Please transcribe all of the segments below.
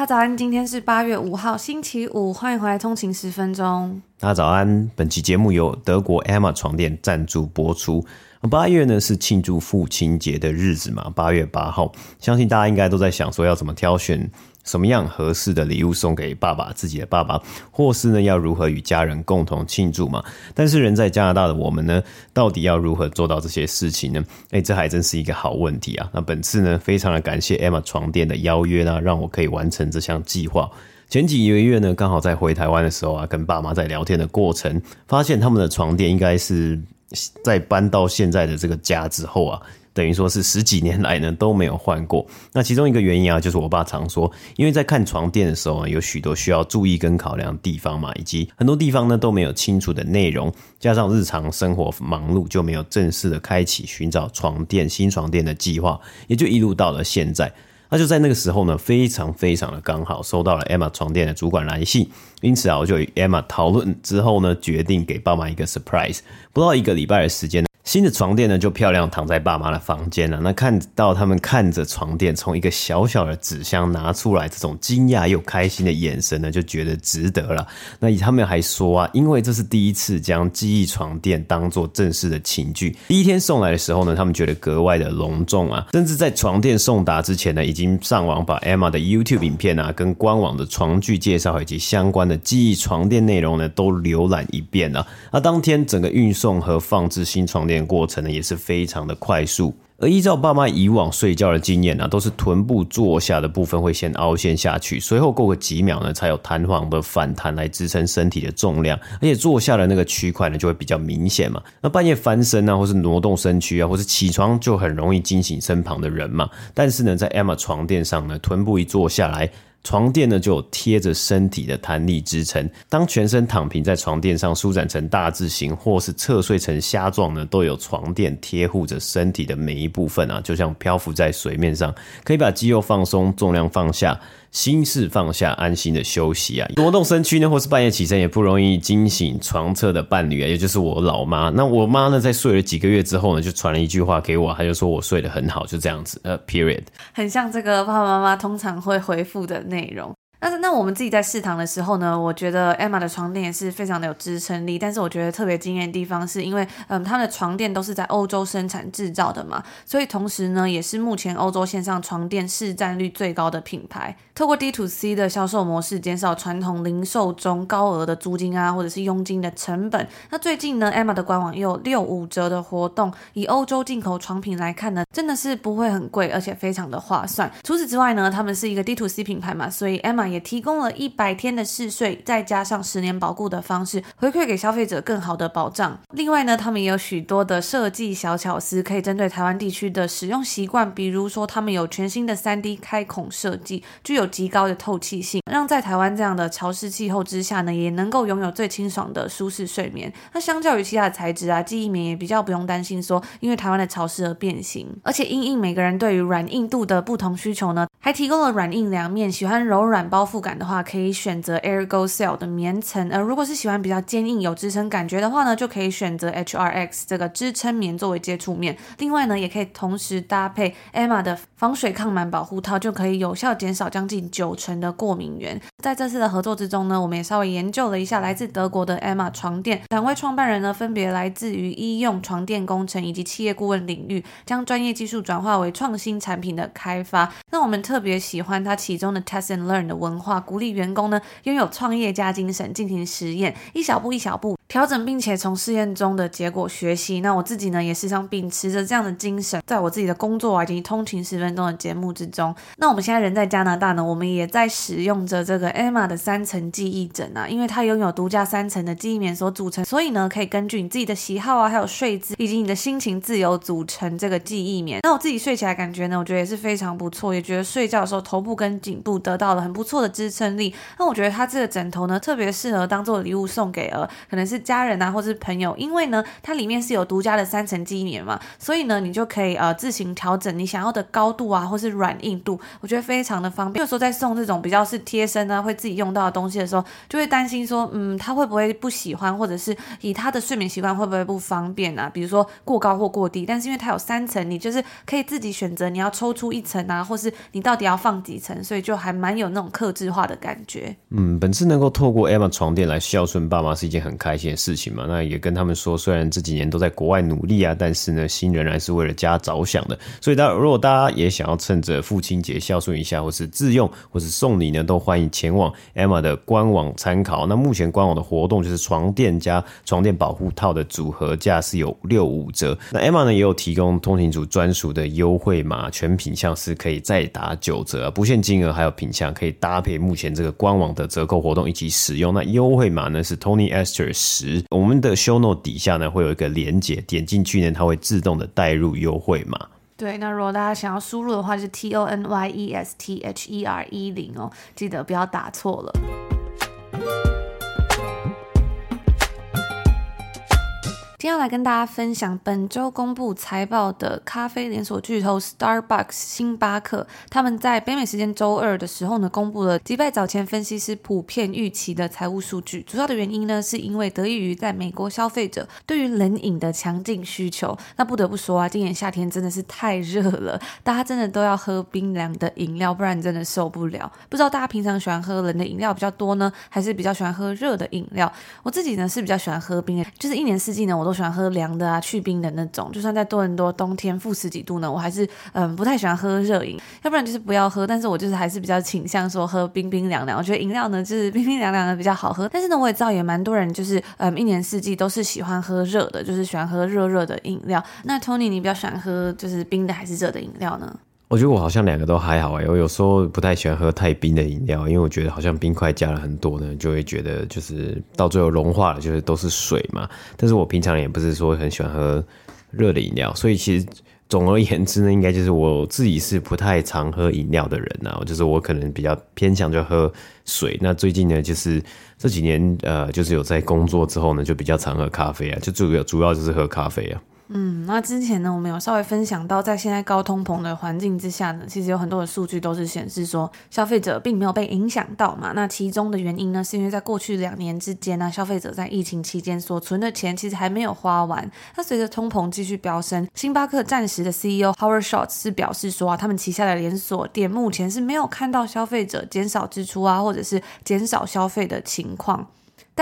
大家早安，今天是八月五号，星期五，欢迎回来通勤十分钟。大家早安，本期节目由德国 Emma 床垫赞助播出。八月呢是庆祝父亲节的日子嘛，八月八号，相信大家应该都在想说要怎么挑选。什么样合适的礼物送给爸爸，自己的爸爸，或是呢要如何与家人共同庆祝嘛？但是人在加拿大的我们呢，到底要如何做到这些事情呢？哎，这还真是一个好问题啊！那本次呢，非常的感谢 Emma 床垫的邀约呢，让我可以完成这项计划。前几个月呢，刚好在回台湾的时候啊，跟爸妈在聊天的过程，发现他们的床垫应该是在搬到现在的这个家之后啊。等于说是十几年来呢都没有换过。那其中一个原因啊，就是我爸常说，因为在看床垫的时候呢，有许多需要注意跟考量的地方嘛，以及很多地方呢都没有清楚的内容，加上日常生活忙碌，就没有正式的开启寻找床垫新床垫的计划，也就一路到了现在。那就在那个时候呢，非常非常的刚好收到了 Emma 床垫的主管来信，因此啊，我就与 Emma 讨论之后呢，决定给爸妈一个 surprise，不到一个礼拜的时间。新的床垫呢，就漂亮躺在爸妈的房间了。那看到他们看着床垫从一个小小的纸箱拿出来，这种惊讶又开心的眼神呢，就觉得值得了。那他们还说啊，因为这是第一次将记忆床垫当做正式的寝具，第一天送来的时候呢，他们觉得格外的隆重啊，甚至在床垫送达之前呢，已经上网把 Emma 的 YouTube 影片啊，跟官网的床具介绍以及相关的记忆床垫内容呢，都浏览一遍了。那当天整个运送和放置新床垫。过程呢也是非常的快速，而依照爸妈以往睡觉的经验呢，都是臀部坐下的部分会先凹陷下去，随后过个几秒呢，才有弹簧的反弹来支撑身体的重量，而且坐下的那个区块呢就会比较明显嘛。那半夜翻身啊，或是挪动身躯啊，或是起床就很容易惊醒身旁的人嘛。但是呢，在 Emma 床垫上呢，臀部一坐下来。床垫呢就贴着身体的弹力支撑，当全身躺平在床垫上舒展成大字形，或是侧睡成虾状呢，都有床垫贴护着身体的每一部分啊，就像漂浮在水面上，可以把肌肉放松，重量放下。心事放下，安心的休息啊！挪动身躯呢，或是半夜起身也不容易惊醒床侧的伴侣啊，也就是我老妈。那我妈呢，在睡了几个月之后呢，就传了一句话给我，她就说我睡得很好，就这样子。呃，period，很像这个爸爸妈妈通常会回复的内容。但是那我们自己在试躺的时候呢，我觉得 Emma 的床垫也是非常的有支撑力。但是我觉得特别惊艳的地方是因为，嗯，他们的床垫都是在欧洲生产制造的嘛，所以同时呢，也是目前欧洲线上床垫市占率最高的品牌。透过 D to C 的销售模式，减少传统零售中高额的租金啊，或者是佣金的成本。那最近呢，Emma 的官网又有六五折的活动，以欧洲进口床品来看呢，真的是不会很贵，而且非常的划算。除此之外呢，他们是一个 D to C 品牌嘛，所以 Emma 也提供了一百天的试睡，再加上十年保固的方式，回馈给消费者更好的保障。另外呢，他们也有许多的设计小巧思，可以针对台湾地区的使用习惯。比如说，他们有全新的三 D 开孔设计，具有极高的透气性，让在台湾这样的潮湿气候之下呢，也能够拥有最清爽的舒适睡眠。那相较于其他的材质啊，记忆棉也比较不用担心说，因为台湾的潮湿而变形。而且因应每个人对于软硬度的不同需求呢，还提供了软硬两面。喜欢柔软包覆感的话，可以选择 Ergo-Cell 的棉层；而如果是喜欢比较坚硬有支撑感觉的话呢，就可以选择 HRX 这个支撑棉作为接触面。另外呢，也可以同时搭配 Emma 的防水抗螨保护套，就可以有效减少将近九成的过敏源。在这次的合作之中呢，我们也稍微研究了一下来自德国的 Emma 床垫，两位创办人呢分别来自于医用床垫工程以及企业顾问领域，将专业技术转化为创新产品的开发。那我们特别喜欢它其中的 Test and Learn 的文化，鼓励员工呢拥有创业家精神，进行实验，一小步一小步调整，并且从试验中的结果学习。那我自己呢也时常秉持着这样的精神，在我自己的工作啊以及通勤十分钟的节目之中。那我们现在人在加拿大呢，我们也在使用着这个 Emma 的三层记忆枕啊，因为它拥有独家三层的记忆棉所组成，所以呢，可以根据你自己的喜好啊，还有睡姿以及你的心情自由组成这个记忆棉。那我自己睡起来感觉呢，我觉得也是非常不错，也觉得睡睡觉的时候头部跟颈部得到了很不错的支撑力。那我觉得它这个枕头呢，特别适合当做礼物送给呃可能是家人啊或是朋友，因为呢它里面是有独家的三层记忆棉嘛，所以呢你就可以呃自行调整你想要的高度啊或是软硬度，我觉得非常的方便。有时候在送这种比较是贴身啊会自己用到的东西的时候，就会担心说，嗯，他会不会不喜欢，或者是以他的睡眠习惯会不会不方便啊？比如说过高或过低。但是因为它有三层，你就是可以自己选择你要抽出一层啊，或是你到到底要放几层，所以就还蛮有那种克制化的感觉。嗯，本次能够透过 Emma 床垫来孝顺爸妈是一件很开心的事情嘛。那也跟他们说，虽然这几年都在国外努力啊，但是呢，心仍然是为了家着想的。所以，大家如果大家也想要趁着父亲节孝顺一下，或是自用，或是送礼呢，都欢迎前往 Emma 的官网参考。那目前官网的活动就是床垫加床垫保护套的组合价是有六五折。那 Emma 呢也有提供通勤族专属的优惠码，全品项是可以再打九折，不限金额，还有品相可以搭配目前这个官网的折扣活动一起使用。那优惠码呢是 Tony Esther 十，我们的 Show Note 底下呢会有一个连接，点进去呢它会自动的带入优惠码。对，那如果大家想要输入的话，就是 T O N Y E S T H E R 一零哦，记得不要打错了。今天要来跟大家分享本周公布财报的咖啡连锁巨头 Starbucks 星巴克，他们在北美时间周二的时候呢，公布了击败早前分析师普遍预期的财务数据。主要的原因呢，是因为得益于在美国消费者对于冷饮的强劲需求。那不得不说啊，今年夏天真的是太热了，大家真的都要喝冰凉的饮料，不然真的受不了。不知道大家平常喜欢喝冷的饮料比较多呢，还是比较喜欢喝热的饮料？我自己呢是比较喜欢喝冰的，就是一年四季呢我都。我喜欢喝凉的啊，去冰的那种。就算在多伦多冬天负十几度呢，我还是嗯不太喜欢喝热饮，要不然就是不要喝。但是我就是还是比较倾向说喝冰冰凉凉。我觉得饮料呢就是冰冰凉凉的比较好喝。但是呢，我也知道也蛮多人就是嗯一年四季都是喜欢喝热的，就是喜欢喝热热的饮料。那 Tony，你比较喜欢喝就是冰的还是热的饮料呢？我觉得我好像两个都还好哎，我有时候不太喜欢喝太冰的饮料，因为我觉得好像冰块加了很多呢，就会觉得就是到最后融化了，就是都是水嘛。但是我平常也不是说很喜欢喝热的饮料，所以其实总而言之呢，应该就是我自己是不太常喝饮料的人呐，就是我可能比较偏向就喝水。那最近呢，就是这几年呃，就是有在工作之后呢，就比较常喝咖啡啊，就主要主要就是喝咖啡啊。嗯，那之前呢，我们有稍微分享到，在现在高通膨的环境之下呢，其实有很多的数据都是显示说，消费者并没有被影响到嘛。那其中的原因呢，是因为在过去两年之间呢，消费者在疫情期间所存的钱其实还没有花完。那随着通膨继续飙升，星巴克暂时的 CEO Howard Schultz 是表示说啊，他们旗下的连锁店目前是没有看到消费者减少支出啊，或者是减少消费的情况。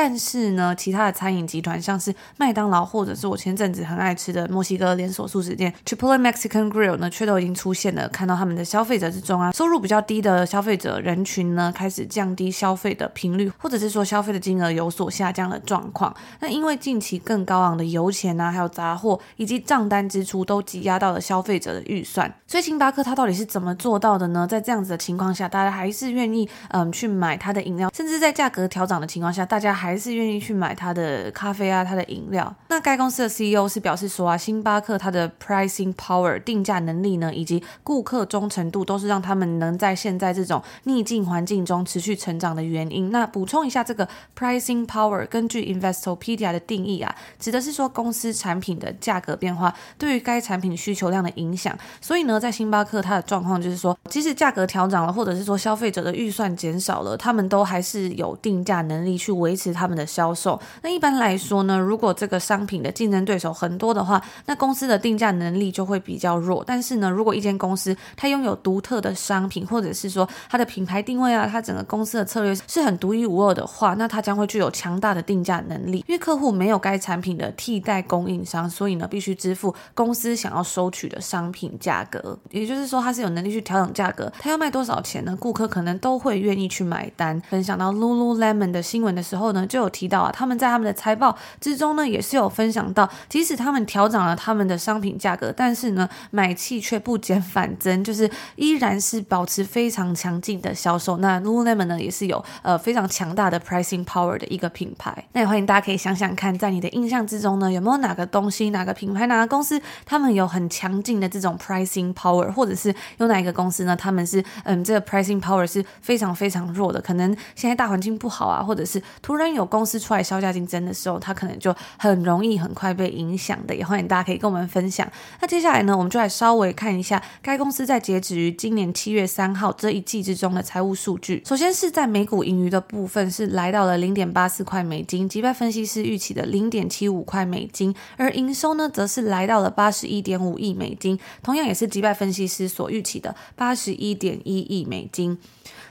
但是呢，其他的餐饮集团，像是麦当劳，或者是我前阵子很爱吃的墨西哥连锁速食店 Chipotle Mexican Grill 呢，却都已经出现了，看到他们的消费者之中啊，收入比较低的消费者人群呢，开始降低消费的频率，或者是说消费的金额有所下降的状况。那因为近期更高昂的油钱啊，还有杂货以及账单支出都挤压到了消费者的预算。所以星巴克它到底是怎么做到的呢？在这样子的情况下，大家还是愿意嗯去买它的饮料，甚至在价格调涨的情况下，大家还还是愿意去买它的咖啡啊，它的饮料。那该公司的 CEO 是表示说啊，星巴克它的 pricing power 定价能力呢，以及顾客忠诚度，都是让他们能在现在这种逆境环境中持续成长的原因。那补充一下，这个 pricing power 根据 Investopedia 的定义啊，指的是说公司产品的价格变化对于该产品需求量的影响。所以呢，在星巴克它的状况就是说，即使价格调涨了，或者是说消费者的预算减少了，他们都还是有定价能力去维持。他们的销售，那一般来说呢，如果这个商品的竞争对手很多的话，那公司的定价能力就会比较弱。但是呢，如果一间公司它拥有独特的商品，或者是说它的品牌定位啊，它整个公司的策略是很独一无二的话，那它将会具有强大的定价能力。因为客户没有该产品的替代供应商，所以呢，必须支付公司想要收取的商品价格。也就是说，它是有能力去调整价格。它要卖多少钱呢？顾客可能都会愿意去买单。分享到 Lululemon 的新闻的时候呢，就有提到啊，他们在他们的财报之中呢，也是有分享到，即使他们调涨了他们的商品价格，但是呢，买气却不减反增，就是依然是保持非常强劲的销售。那 Lululemon 呢，也是有呃非常强大的 pricing power 的一个品牌。那也欢迎大家可以想想看，在你的印象之中呢，有没有哪个东西、哪个品牌、哪个公司，他们有很强劲的这种 pricing power，或者是有哪一个公司呢，他们是嗯这个 pricing power 是非常非常弱的，可能现在大环境不好啊，或者是突然有公司出来削价竞争的时候，它可能就很容易很快被影响的。也欢迎大家可以跟我们分享。那接下来呢，我们就来稍微看一下该公司在截止于今年七月三号这一季之中的财务数据。首先是在每股盈余的部分是来到了零点八四块美金，击败分析师预期的零点七五块美金，而营收呢，则是来到了八十一点五亿美金，同样也是击败分析师所预期的八十一点一亿美金。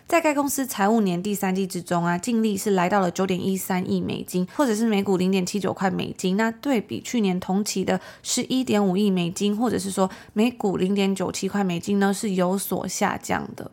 在该公司财务年第三季之中啊，净利是来到了九点一三亿美金，或者是每股零点七九块美金。那对比去年同期的十一点五亿美金，或者是说每股零点九七块美金呢，是有所下降的。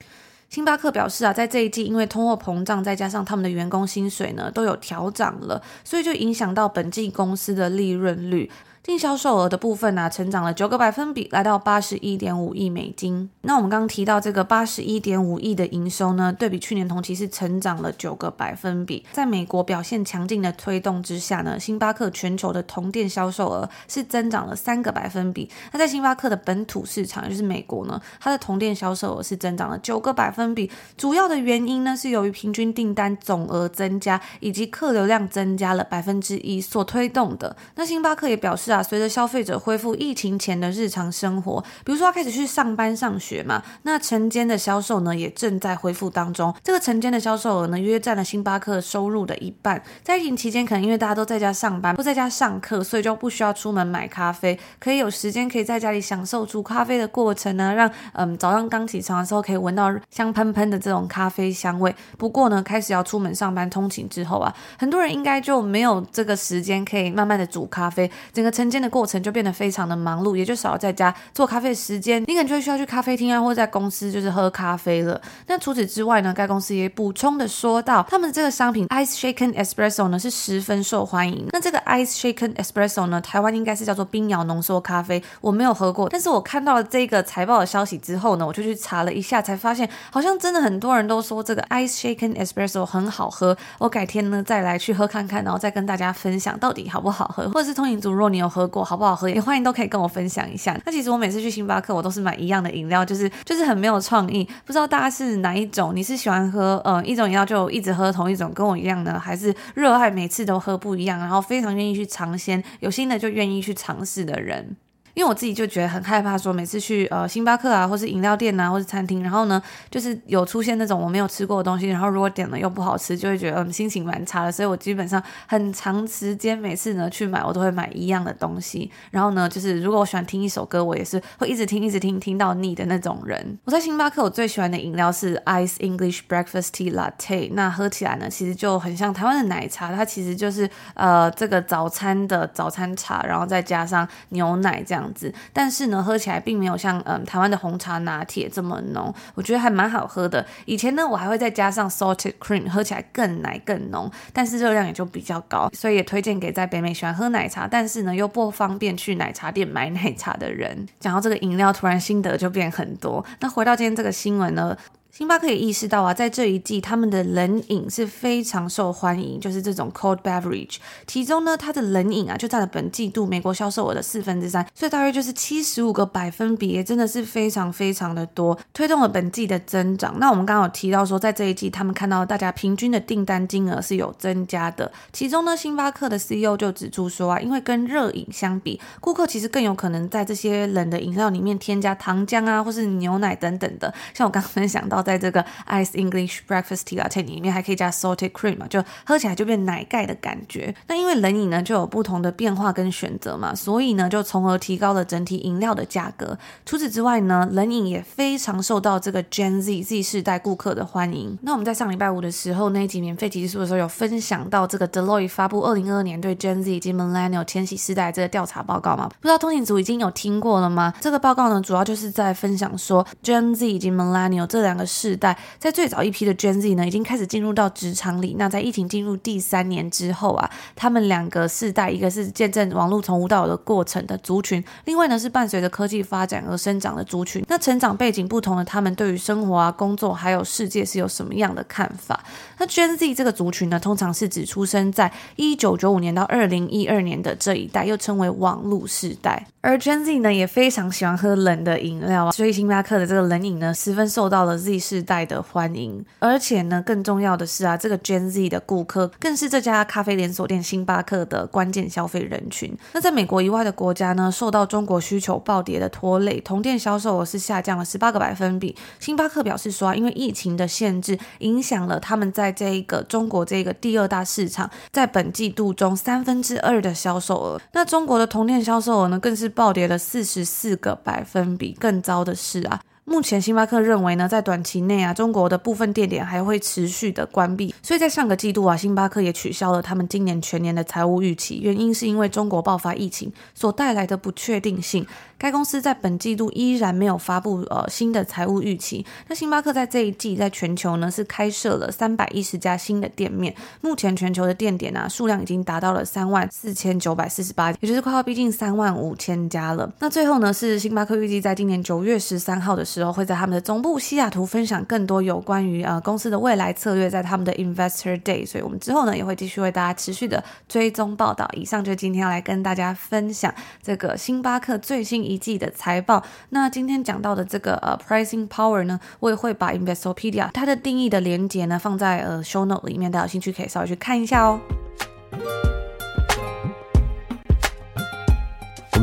星巴克表示啊，在这一季因为通货膨胀，再加上他们的员工薪水呢都有调涨了，所以就影响到本季公司的利润率。净销售额的部分呢、成长了九个百分比，来到八十一点五亿美金。那我们刚刚提到这个八十一点五亿的营收呢，对比去年同期是成长了九个百分比。在美国表现强劲的推动之下呢，星巴克全球的同店销售额是增长了三个百分比。那在星巴克的本土市场，也就是美国呢，它的同店销售额是增长了九个百分比。主要的原因呢，是由于平均订单总额增加以及客流量增加了百分之一所推动的。那星巴克也表示啊，啊随着消费者恢复疫情前的日常生活，比如说他开始去上班上学嘛，那晨间的销售呢也正在恢复当中。这个晨间的销售额呢约占了星巴克收入的一半。在疫情期间，可能因为大家都在家上班，不在家上课，所以就不需要出门买咖啡，可以有时间可以在家里享受煮咖啡的过程呢，让嗯早上刚起床的时候可以闻到香喷喷的这种咖啡香味。不过呢，开始要出门上班通勤之后啊，很多人应该就没有这个时间可以慢慢的煮咖啡，整个晨间的过。程就变得非常的忙碌，也就少了在家做咖啡的时间，你可能就需要去咖啡厅啊，或者在公司就是喝咖啡了。那除此之外呢，该公司也补充的说到，他们的这个商品 Ice Shaken Espresso 呢是十分受欢迎。那这个 Ice Shaken Espresso 呢，台湾应该是叫做冰摇浓缩咖啡，我没有喝过，但是我看到了这个财报的消息之后呢，我就去查了一下，才发现好像真的很多人都说这个 Ice Shaken Espresso 很好喝。我改天呢再来去喝看看，然后再跟大家分享到底好不好喝，或者是通勤族，如果你有喝过，好不好喝，也欢迎都可以跟我分享一下。那其实我每次去星巴克，我都是买一样的饮料，就是就是很没有创意。不知道大家是哪一种？你是喜欢喝呃一种饮料就一直喝同一种，跟我一样呢，还是热爱每次都喝不一样，然后非常愿意去尝鲜，有新的就愿意去尝试的人？因为我自己就觉得很害怕，说每次去呃星巴克啊，或是饮料店啊，或是餐厅，然后呢，就是有出现那种我没有吃过的东西，然后如果点了又不好吃，就会觉得嗯心情蛮差的。所以我基本上很长时间每次呢去买，我都会买一样的东西。然后呢，就是如果我喜欢听一首歌，我也是会一直听一直听听到腻的那种人。我在星巴克我最喜欢的饮料是 Ice English Breakfast Tea Latte，那喝起来呢其实就很像台湾的奶茶，它其实就是呃这个早餐的早餐茶，然后再加上牛奶这样。样子，但是呢，喝起来并没有像嗯台湾的红茶拿铁这么浓，我觉得还蛮好喝的。以前呢，我还会再加上 salted cream，喝起来更奶更浓，但是热量也就比较高，所以也推荐给在北美喜欢喝奶茶，但是呢又不方便去奶茶店买奶茶的人。讲到这个饮料，突然心得就变很多。那回到今天这个新闻呢？星巴克也意识到啊，在这一季他们的冷饮是非常受欢迎，就是这种 cold beverage。其中呢，它的冷饮啊就占了本季度美国销售额的四分之三，所以大约就是七十五个百分比，也真的是非常非常的多，推动了本季的增长。那我们刚刚有提到说，在这一季他们看到大家平均的订单金额是有增加的。其中呢，星巴克的 CEO 就指出说啊，因为跟热饮相比，顾客其实更有可能在这些冷的饮料里面添加糖浆啊，或是牛奶等等的。像我刚刚分享到。在这个 Ice English Breakfast Tea Latte 里面还可以加 salted cream 嘛，就喝起来就变奶盖的感觉。那因为冷饮呢就有不同的变化跟选择嘛，所以呢就从而提高了整体饮料的价格。除此之外呢，冷饮也非常受到这个 Gen Z Z 世代顾客的欢迎。那我们在上礼拜五的时候那一集免费集数的时候有分享到这个 Deloitte 发布二零二二年对 Gen Z 以及 Millennial 千禧世代这个调查报告嘛？不知道通勤族已经有听过了吗？这个报告呢主要就是在分享说 Gen Z 以及 Millennial 这两个。世代，在最早一批的 Gen Z 呢，已经开始进入到职场里。那在疫情进入第三年之后啊，他们两个世代，一个是见证网络从无到有的过程的族群，另外呢是伴随着科技发展而生长的族群。那成长背景不同的他们，对于生活啊、工作还有世界是有什么样的看法？那 Gen Z 这个族群呢，通常是指出生在一九九五年到二零一二年的这一代，又称为网络世代。而 Gen Z 呢，也非常喜欢喝冷的饮料啊，所以星巴克的这个冷饮呢，十分受到了 Z 世代的欢迎。而且呢，更重要的是啊，这个 Gen Z 的顾客更是这家咖啡连锁店星巴克的关键消费人群。那在美国以外的国家呢，受到中国需求暴跌的拖累，同店销售额是下降了十八个百分比。星巴克表示说啊，因为疫情的限制，影响了他们在这一个中国这个第二大市场，在本季度中三分之二的销售额。那中国的同店销售额呢，更是暴跌了四十四个百分比，更糟的是啊。目前星巴克认为呢，在短期内啊，中国的部分店点还会持续的关闭，所以在上个季度啊，星巴克也取消了他们今年全年的财务预期，原因是因为中国爆发疫情所带来的不确定性。该公司在本季度依然没有发布呃新的财务预期。那星巴克在这一季在全球呢是开设了三百一十家新的店面，目前全球的店点啊数量已经达到了三万四千九百四十八，也就是快要逼近三万五千家了。那最后呢是星巴克预计在今年九月十三号的时候会在他们的总部西雅图分享更多有关于呃公司的未来策略，在他们的 Investor Day。所以我们之后呢也会继续为大家持续的追踪报道。以上就今天要来跟大家分享这个星巴克最新一。季的财报，那今天讲到的这个呃 pricing power 呢，我也会把 Investopedia 它的定义的连接呢放在呃 show note 里面，大家有兴趣可以稍微去看一下哦。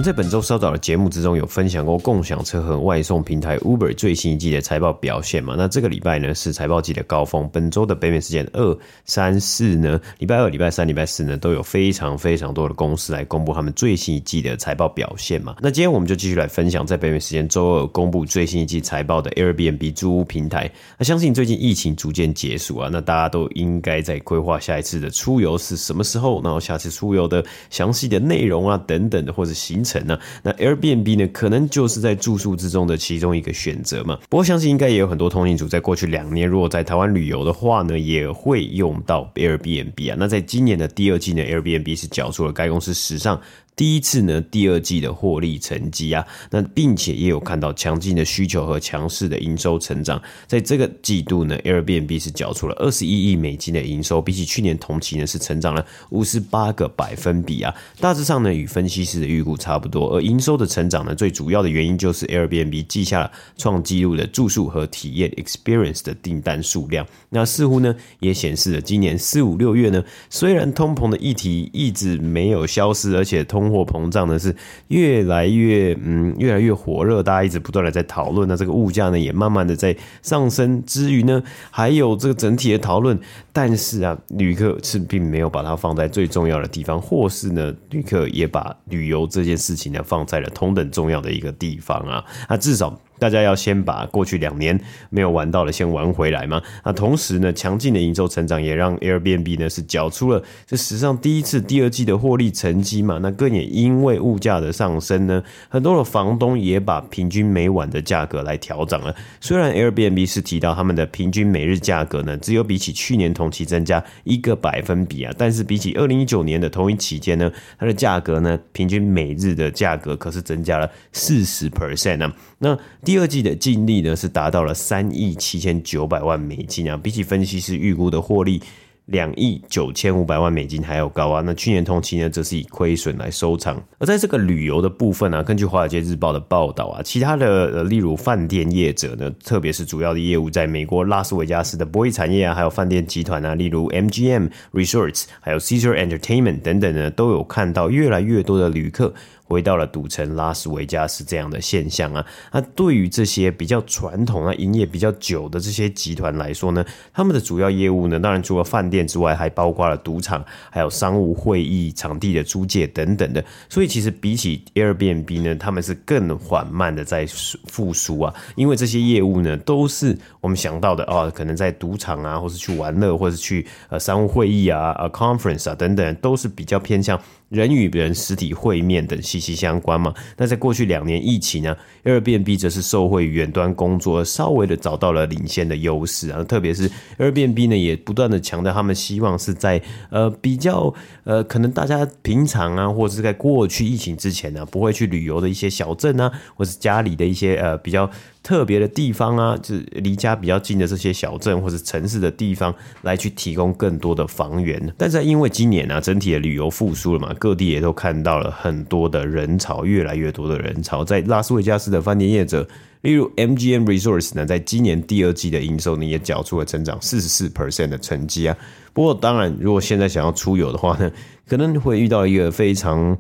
在本周稍早的节目之中有分享过共享车和外送平台 Uber 最新一季的财报表现嘛？那这个礼拜呢是财报季的高峰，本周的北美时间二、三、四呢，礼拜二、礼拜三、礼拜四呢都有非常非常多的公司来公布他们最新一季的财报表现嘛？那今天我们就继续来分享在北美时间周二公布最新一季财报的 Airbnb 租屋平台。那相信最近疫情逐渐结束啊，那大家都应该在规划下一次的出游是什么时候，然后下次出游的详细的内容啊等等的或者行程。那那 Airbnb 呢，可能就是在住宿之中的其中一个选择嘛。不过相信应该也有很多通勤族在过去两年，如果在台湾旅游的话呢，也会用到 Airbnb 啊。那在今年的第二季呢，Airbnb 是缴出了该公司史上。第一次呢，第二季的获利成绩啊，那并且也有看到强劲的需求和强势的营收成长。在这个季度呢，Airbnb 是缴出了二十一亿美金的营收，比起去年同期呢是成长了五十八个百分比啊。大致上呢，与分析师的预估差不多。而营收的成长呢，最主要的原因就是 Airbnb 记下了创纪录的住宿和体验 experience 的订单数量。那似乎呢，也显示了今年四五六月呢，虽然通膨的议题一直没有消失，而且通通货膨胀呢是越来越嗯越来越火热，大家一直不断的在讨论，那这个物价呢也慢慢的在上升之余呢，还有这个整体的讨论，但是啊，旅客是并没有把它放在最重要的地方，或是呢，旅客也把旅游这件事情呢放在了同等重要的一个地方啊，那至少。大家要先把过去两年没有玩到的先玩回来嘛。那同时呢，强劲的营收成长也让 Airbnb 呢是缴出了这史上第一次第二季的获利成绩嘛。那更也因为物价的上升呢，很多的房东也把平均每晚的价格来调涨了。虽然 Airbnb 是提到他们的平均每日价格呢，只有比起去年同期增加一个百分比啊，但是比起二零一九年的同一期间呢，它的价格呢，平均每日的价格可是增加了四十 percent 呢。那第第二季的净利呢，是达到了三亿七千九百万美金啊，比起分析师预估的获利两亿九千五百万美金还要高啊。那去年同期呢，则是以亏损来收场。而在这个旅游的部分啊，根据华尔街日报的报道啊，其他的例如饭店业者呢，特别是主要的业务在美国拉斯维加斯的博弈产业啊，还有饭店集团啊，例如 MGM Resorts，还有 Caesar Entertainment 等等呢，都有看到越来越多的旅客。回到了赌城拉斯维加斯这样的现象啊，那对于这些比较传统啊、营业比较久的这些集团来说呢，他们的主要业务呢，当然除了饭店之外，还包括了赌场，还有商务会议场地的租借等等的。所以其实比起 Airbnb 呢，他们是更缓慢的在复苏啊，因为这些业务呢，都是我们想到的哦，可能在赌场啊，或是去玩乐，或是去呃商务会议啊、啊 conference 啊等等，都是比较偏向。人与人实体会面等息息相关嘛。那在过去两年疫情呢，Airbnb 则是受惠于远端工作，稍微的找到了领先的优势啊。特别是 Airbnb 呢，也不断的强调他们希望是在呃比较呃可能大家平常啊，或者是在过去疫情之前呢，不会去旅游的一些小镇啊，或是家里的一些呃比较。特别的地方啊，就是离家比较近的这些小镇或者城市的地方，来去提供更多的房源。但是因为今年啊，整体的旅游复苏了嘛，各地也都看到了很多的人潮，越来越多的人潮。在拉斯维加斯的饭店业者，例如 MGM Resorts 呢，在今年第二季的营收呢，也缴出了成长四十四 percent 的成绩啊。不过当然，如果现在想要出游的话呢，可能会遇到一个非常。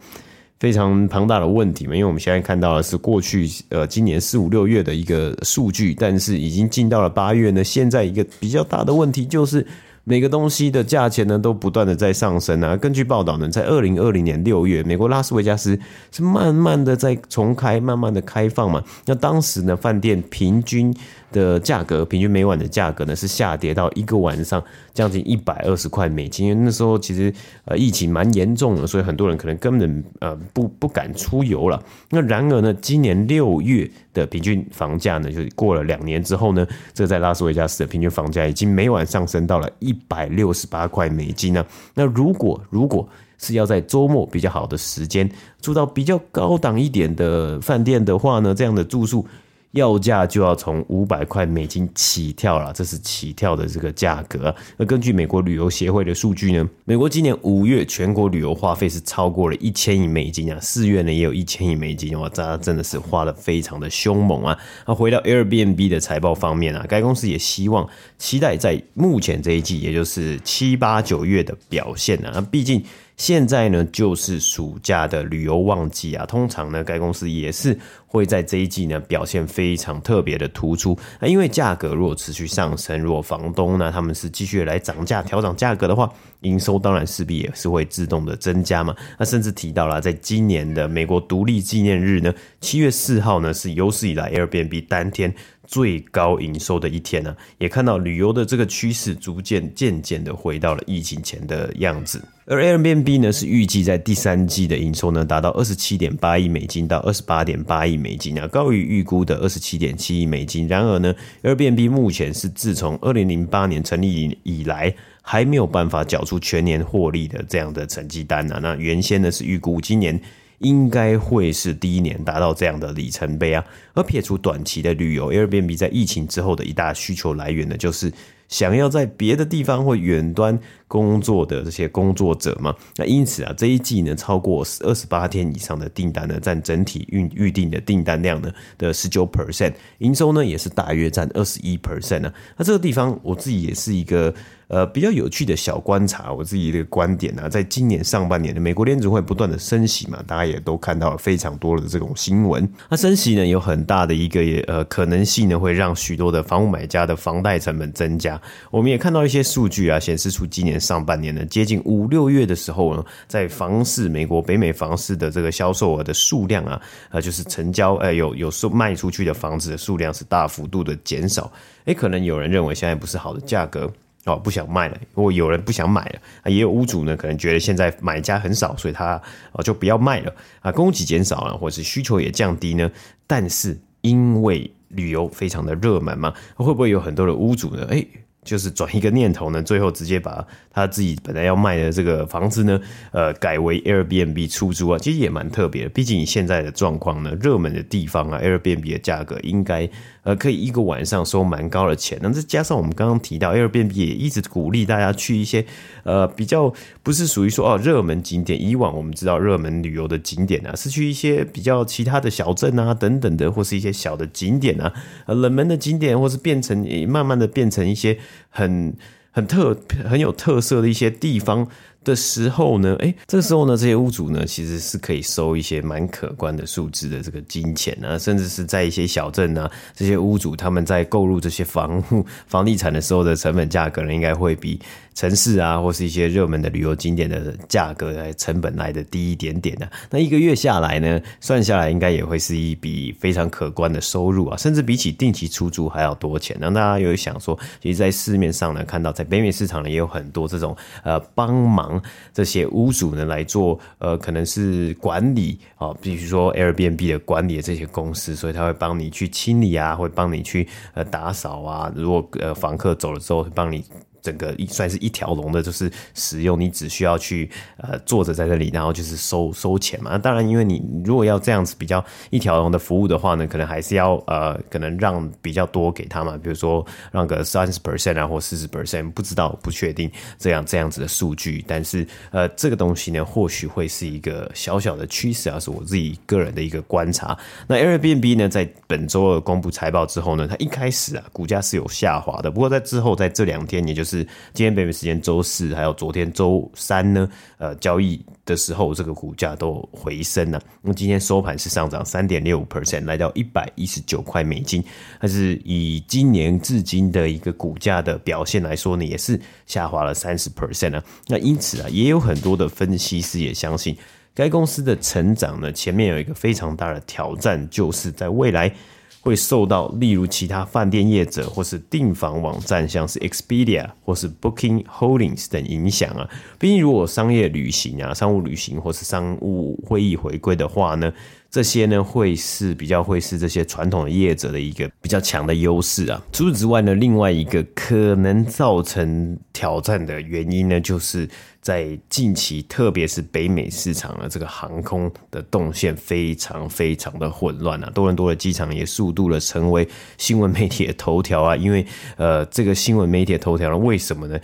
非常庞大的问题嘛，因为我们现在看到的是过去呃今年四五六月的一个数据，但是已经进到了八月呢。现在一个比较大的问题就是每个东西的价钱呢都不断的在上升啊。根据报道呢，在二零二零年六月，美国拉斯维加斯是慢慢的在重开，慢慢的开放嘛。那当时呢，饭店平均的价格，平均每晚的价格呢是下跌到一个晚上将近一百二十块美金，因为那时候其实呃疫情蛮严重的，所以很多人可能根本呃不不敢出游了。那然而呢，今年六月的平均房价呢，就是过了两年之后呢，这在拉斯维加斯的平均房价已经每晚上升到了一百六十八块美金呢。那如果如果是要在周末比较好的时间住到比较高档一点的饭店的话呢，这样的住宿。要价就要从五百块美金起跳了，这是起跳的这个价格。那根据美国旅游协会的数据呢，美国今年五月全国旅游花费是超过了一千亿美金啊，四月呢也有一千亿美金，哇，大家真的是花得非常的凶猛啊。那回到 Airbnb 的财报方面啊，该公司也希望期待在目前这一季，也就是七八九月的表现啊，那毕竟。现在呢，就是暑假的旅游旺季啊。通常呢，该公司也是会在这一季呢表现非常特别的突出。那因为价格如果持续上升，如果房东呢他们是继续来涨价调涨价格的话，营收当然势必也是会自动的增加嘛。那甚至提到了，在今年的美国独立纪念日呢，七月四号呢是有史以来 Airbnb 当天。最高营收的一天呢、啊，也看到旅游的这个趋势逐渐渐渐的回到了疫情前的样子。而 Airbnb 呢，是预计在第三季的营收呢达到二十七点八亿美金到二十八点八亿美金啊，高于预估的二十七点七亿美金。然而呢，Airbnb 目前是自从二零零八年成立以来，还没有办法缴出全年获利的这样的成绩单啊。那原先呢是预估今年。应该会是第一年达到这样的里程碑啊！而撇除短期的旅游，Airbnb 在疫情之后的一大需求来源呢，就是想要在别的地方或远端工作的这些工作者嘛。那因此啊，这一季呢，超过二十八天以上的订单呢，占整体预预定的订单量呢的十九 percent，营收呢也是大约占二十一 percent 呢。那这个地方我自己也是一个。呃，比较有趣的小观察，我自己的观点呢、啊，在今年上半年的美国联准会不断的升息嘛，大家也都看到了非常多的这种新闻。那升息呢，有很大的一个呃可能性呢，会让许多的房屋买家的房贷成本增加。我们也看到一些数据啊，显示出今年上半年呢，接近五六月的时候呢，在房市美国北美房市的这个销售额的数量啊，呃，就是成交呃有有售卖出去的房子的数量是大幅度的减少。诶，可能有人认为现在不是好的价格。哦，不想卖了。如果有人不想买了啊，也有屋主呢，可能觉得现在买家很少，所以他哦就不要卖了啊，供给减少了，或者是需求也降低呢。但是因为旅游非常的热门嘛，会不会有很多的屋主呢？哎就是转一个念头呢，最后直接把他自己本来要卖的这个房子呢，呃，改为 Airbnb 出租啊，其实也蛮特别的。毕竟现在的状况呢，热门的地方啊，Airbnb 的价格应该呃可以一个晚上收蛮高的钱。那再加上我们刚刚提到 Airbnb 也一直鼓励大家去一些呃比较不是属于说哦热门景点。以往我们知道热门旅游的景点啊，是去一些比较其他的小镇啊等等的，或是一些小的景点啊，呃冷门的景点，或是变成慢慢的变成一些。很很特很有特色的一些地方的时候呢，哎，这个时候呢，这些屋主呢，其实是可以收一些蛮可观的数字的这个金钱啊，甚至是在一些小镇啊，这些屋主他们在购入这些房屋 房地产的时候的成本价格呢，应该会比。城市啊，或是一些热门的旅游景点的价格，来成本来的低一点点的，那一个月下来呢，算下来应该也会是一笔非常可观的收入啊，甚至比起定期出租还要多钱。那大家有想说，其实，在市面上呢，看到在北美市场呢，也有很多这种呃帮忙这些屋主呢来做呃可能是管理啊，比如说 Airbnb 的管理的这些公司，所以他会帮你去清理啊，会帮你去呃打扫啊，如果呃房客走了之后会帮你。整个一算是一条龙的，就是使用，你只需要去呃坐着在这里，然后就是收收钱嘛。当然，因为你如果要这样子比较一条龙的服务的话呢，可能还是要呃可能让比较多给他嘛，比如说让个三十 percent 啊或四十 percent，不知道不确定这样这样子的数据。但是呃这个东西呢，或许会是一个小小的趋势啊，是我自己个人的一个观察。那 Airbnb 呢，在本周二公布财报之后呢，它一开始啊股价是有下滑的，不过在之后在这两天，也就是是今天北美时间周四，还有昨天周三呢，呃，交易的时候，这个股价都回升了。那今天收盘是上涨三点六五 percent，来到一百一十九块美金。但是以今年至今的一个股价的表现来说呢，也是下滑了三十 percent 啊。那因此啊，也有很多的分析师也相信，该公司的成长呢，前面有一个非常大的挑战，就是在未来。会受到例如其他饭店业者或是订房网站，像是 Expedia 或是 Booking Holdings 等影响啊。毕竟，如果商业旅行啊、商务旅行或是商务会议回归的话呢，这些呢会是比较会是这些传统的业者的一个比较强的优势啊。除此之外呢，另外一个可能造成挑战的原因呢，就是。在近期，特别是北美市场的这个航空的动线非常非常的混乱啊，多伦多的机场也速度了成为新闻媒体的头条啊，因为呃，这个新闻媒体的头条呢，为什么呢？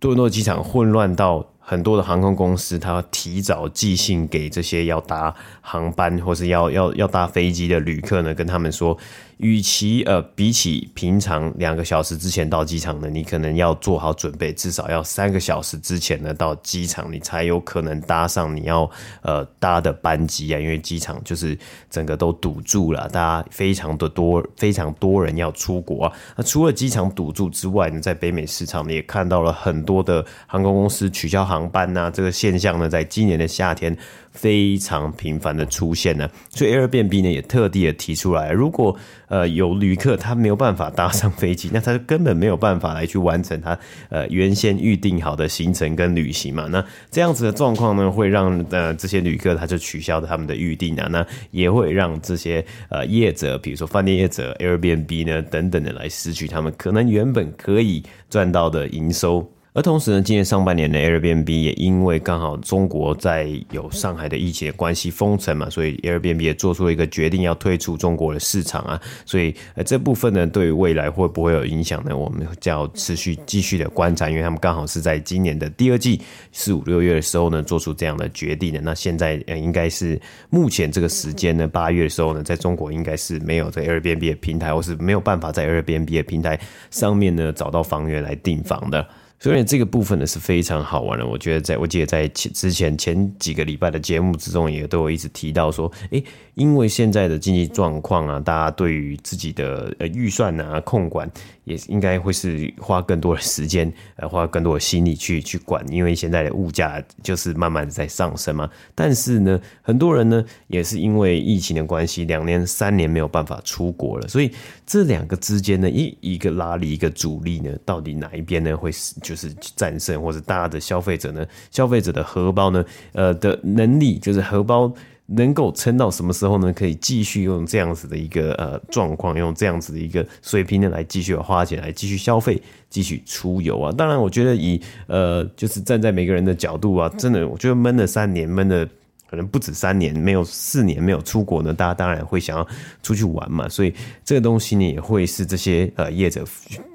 多伦多机场混乱到很多的航空公司，它提早寄信给这些要搭航班或是要要要搭飞机的旅客呢，跟他们说。与其呃，比起平常两个小时之前到机场呢，你可能要做好准备，至少要三个小时之前呢到机场，你才有可能搭上你要呃搭的班机啊。因为机场就是整个都堵住了，大家非常的多，非常多人要出国啊。那除了机场堵住之外呢，在北美市场呢也看到了很多的航空公司取消航航班呐，这个现象呢，在今年的夏天。非常频繁的出现呢，所以 Airbnb 呢也特地的提出来，如果呃有旅客他没有办法搭上飞机，那他就根本没有办法来去完成他呃原先预定好的行程跟旅行嘛。那这样子的状况呢，会让呃这些旅客他就取消他们的预定啊，那也会让这些呃业者，比如说饭店业者 Airbnb 呢等等的来失去他们可能原本可以赚到的营收。而同时呢，今年上半年的 Airbnb 也因为刚好中国在有上海的疫情的关系封城嘛，所以 Airbnb 也做出了一个决定，要退出中国的市场啊。所以呃这部分呢，对于未来会不会有影响呢？我们就要持续继续的观察，因为他们刚好是在今年的第二季四五六月的时候呢，做出这样的决定的。那现在呃应该是目前这个时间呢，八月的时候呢，在中国应该是没有在 Airbnb 的平台，或是没有办法在 Airbnb 的平台上面呢找到房源来订房的。所以这个部分呢是非常好玩的，我觉得在我记得在前之前前几个礼拜的节目之中，也都有一直提到说，诶，因为现在的经济状况啊，大家对于自己的呃预算啊控管，也应该会是花更多的时间，呃，花更多的心力去去管，因为现在的物价就是慢慢在上升嘛。但是呢，很多人呢也是因为疫情的关系，两年三年没有办法出国了，所以这两个之间呢，一一个拉力，一个阻力呢，到底哪一边呢会是？就是战胜，或者大家的消费者呢？消费者的荷包呢？呃，的能力就是荷包能够撑到什么时候呢？可以继续用这样子的一个呃状况，用这样子的一个水平呢来继续花钱，来继续消费，继续出游啊！当然，我觉得以呃，就是站在每个人的角度啊，真的，我觉得闷了三年，闷了可能不止三年，没有四年没有出国呢，大家当然会想要出去玩嘛。所以这个东西呢，也会是这些呃业者。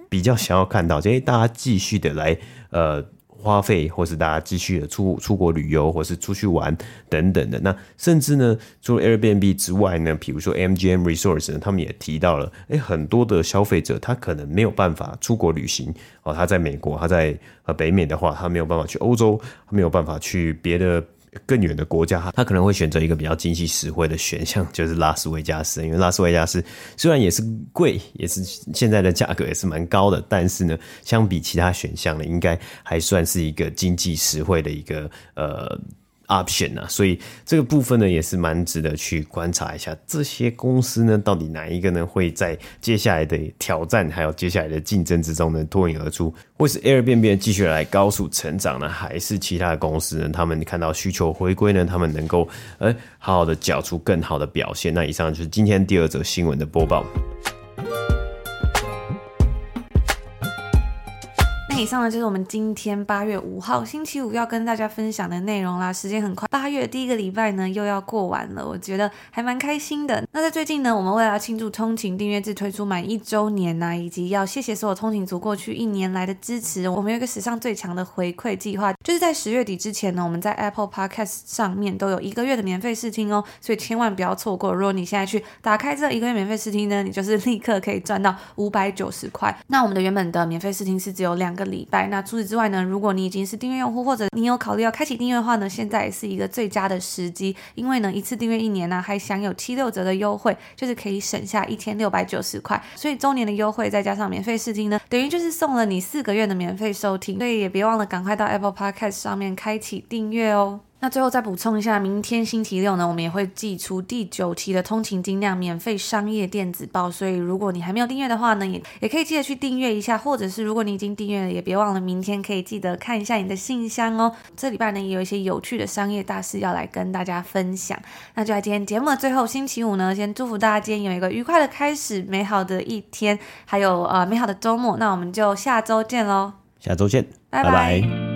比较想要看到，这些大家继续的来呃花费，或是大家继续的出出国旅游，或是出去玩等等的。那甚至呢，除了 Airbnb 之外呢，比如说 MGM Resource 呢，他们也提到了，哎，很多的消费者他可能没有办法出国旅行哦，他在美国，他在呃北美的话，他没有办法去欧洲，他没有办法去别的。更远的国家，他可能会选择一个比较经济实惠的选项，就是拉斯维加斯。因为拉斯维加斯虽然也是贵，也是现在的价格也是蛮高的，但是呢，相比其他选项呢，应该还算是一个经济实惠的一个呃 option 啊，所以这个部分呢也是蛮值得去观察一下，这些公司呢到底哪一个呢会在接下来的挑战还有接下来的竞争之中呢脱颖而出，会是 Airbnb 继续来高速成长呢，还是其他的公司呢？他们看到需求回归呢，他们能够呃好好的缴出更好的表现。那以上就是今天第二则新闻的播报。以上呢就是我们今天八月五号星期五要跟大家分享的内容啦。时间很快，八月第一个礼拜呢又要过完了，我觉得还蛮开心的。那在最近呢，我们为了要庆祝通勤订阅制推出满一周年呐、以及要谢谢所有通勤族过去一年来的支持，我们有一个史上最强的回馈计划，就是在十月底之前呢，我们在 Apple Podcast 上面都有一个月的免费试听哦，所以千万不要错过。如果你现在去打开这一个月免费试听呢，你就是立刻可以赚到五百九十块。那我们的原本的免费试听是只有两个。礼拜。那除此之外呢，如果你已经是订阅用户，或者你有考虑要开启订阅的话呢，现在也是一个最佳的时机，因为呢，一次订阅一年呢，还享有七六折的优惠，就是可以省下一千六百九十块。所以周年的优惠再加上免费试听呢，等于就是送了你四个月的免费收听。所以也别忘了赶快到 Apple Podcast 上面开启订阅哦。那最后再补充一下，明天星期六呢，我们也会寄出第九期的通勤精量免费商业电子报，所以如果你还没有订阅的话呢，也也可以记得去订阅一下，或者是如果你已经订阅了，也别忘了明天可以记得看一下你的信箱哦。这礼拜呢，也有一些有趣的商业大事要来跟大家分享。那就在今天节目的最后，星期五呢，先祝福大家今天有一个愉快的开始，美好的一天，还有呃美好的周末。那我们就下周见喽，下周见，拜拜。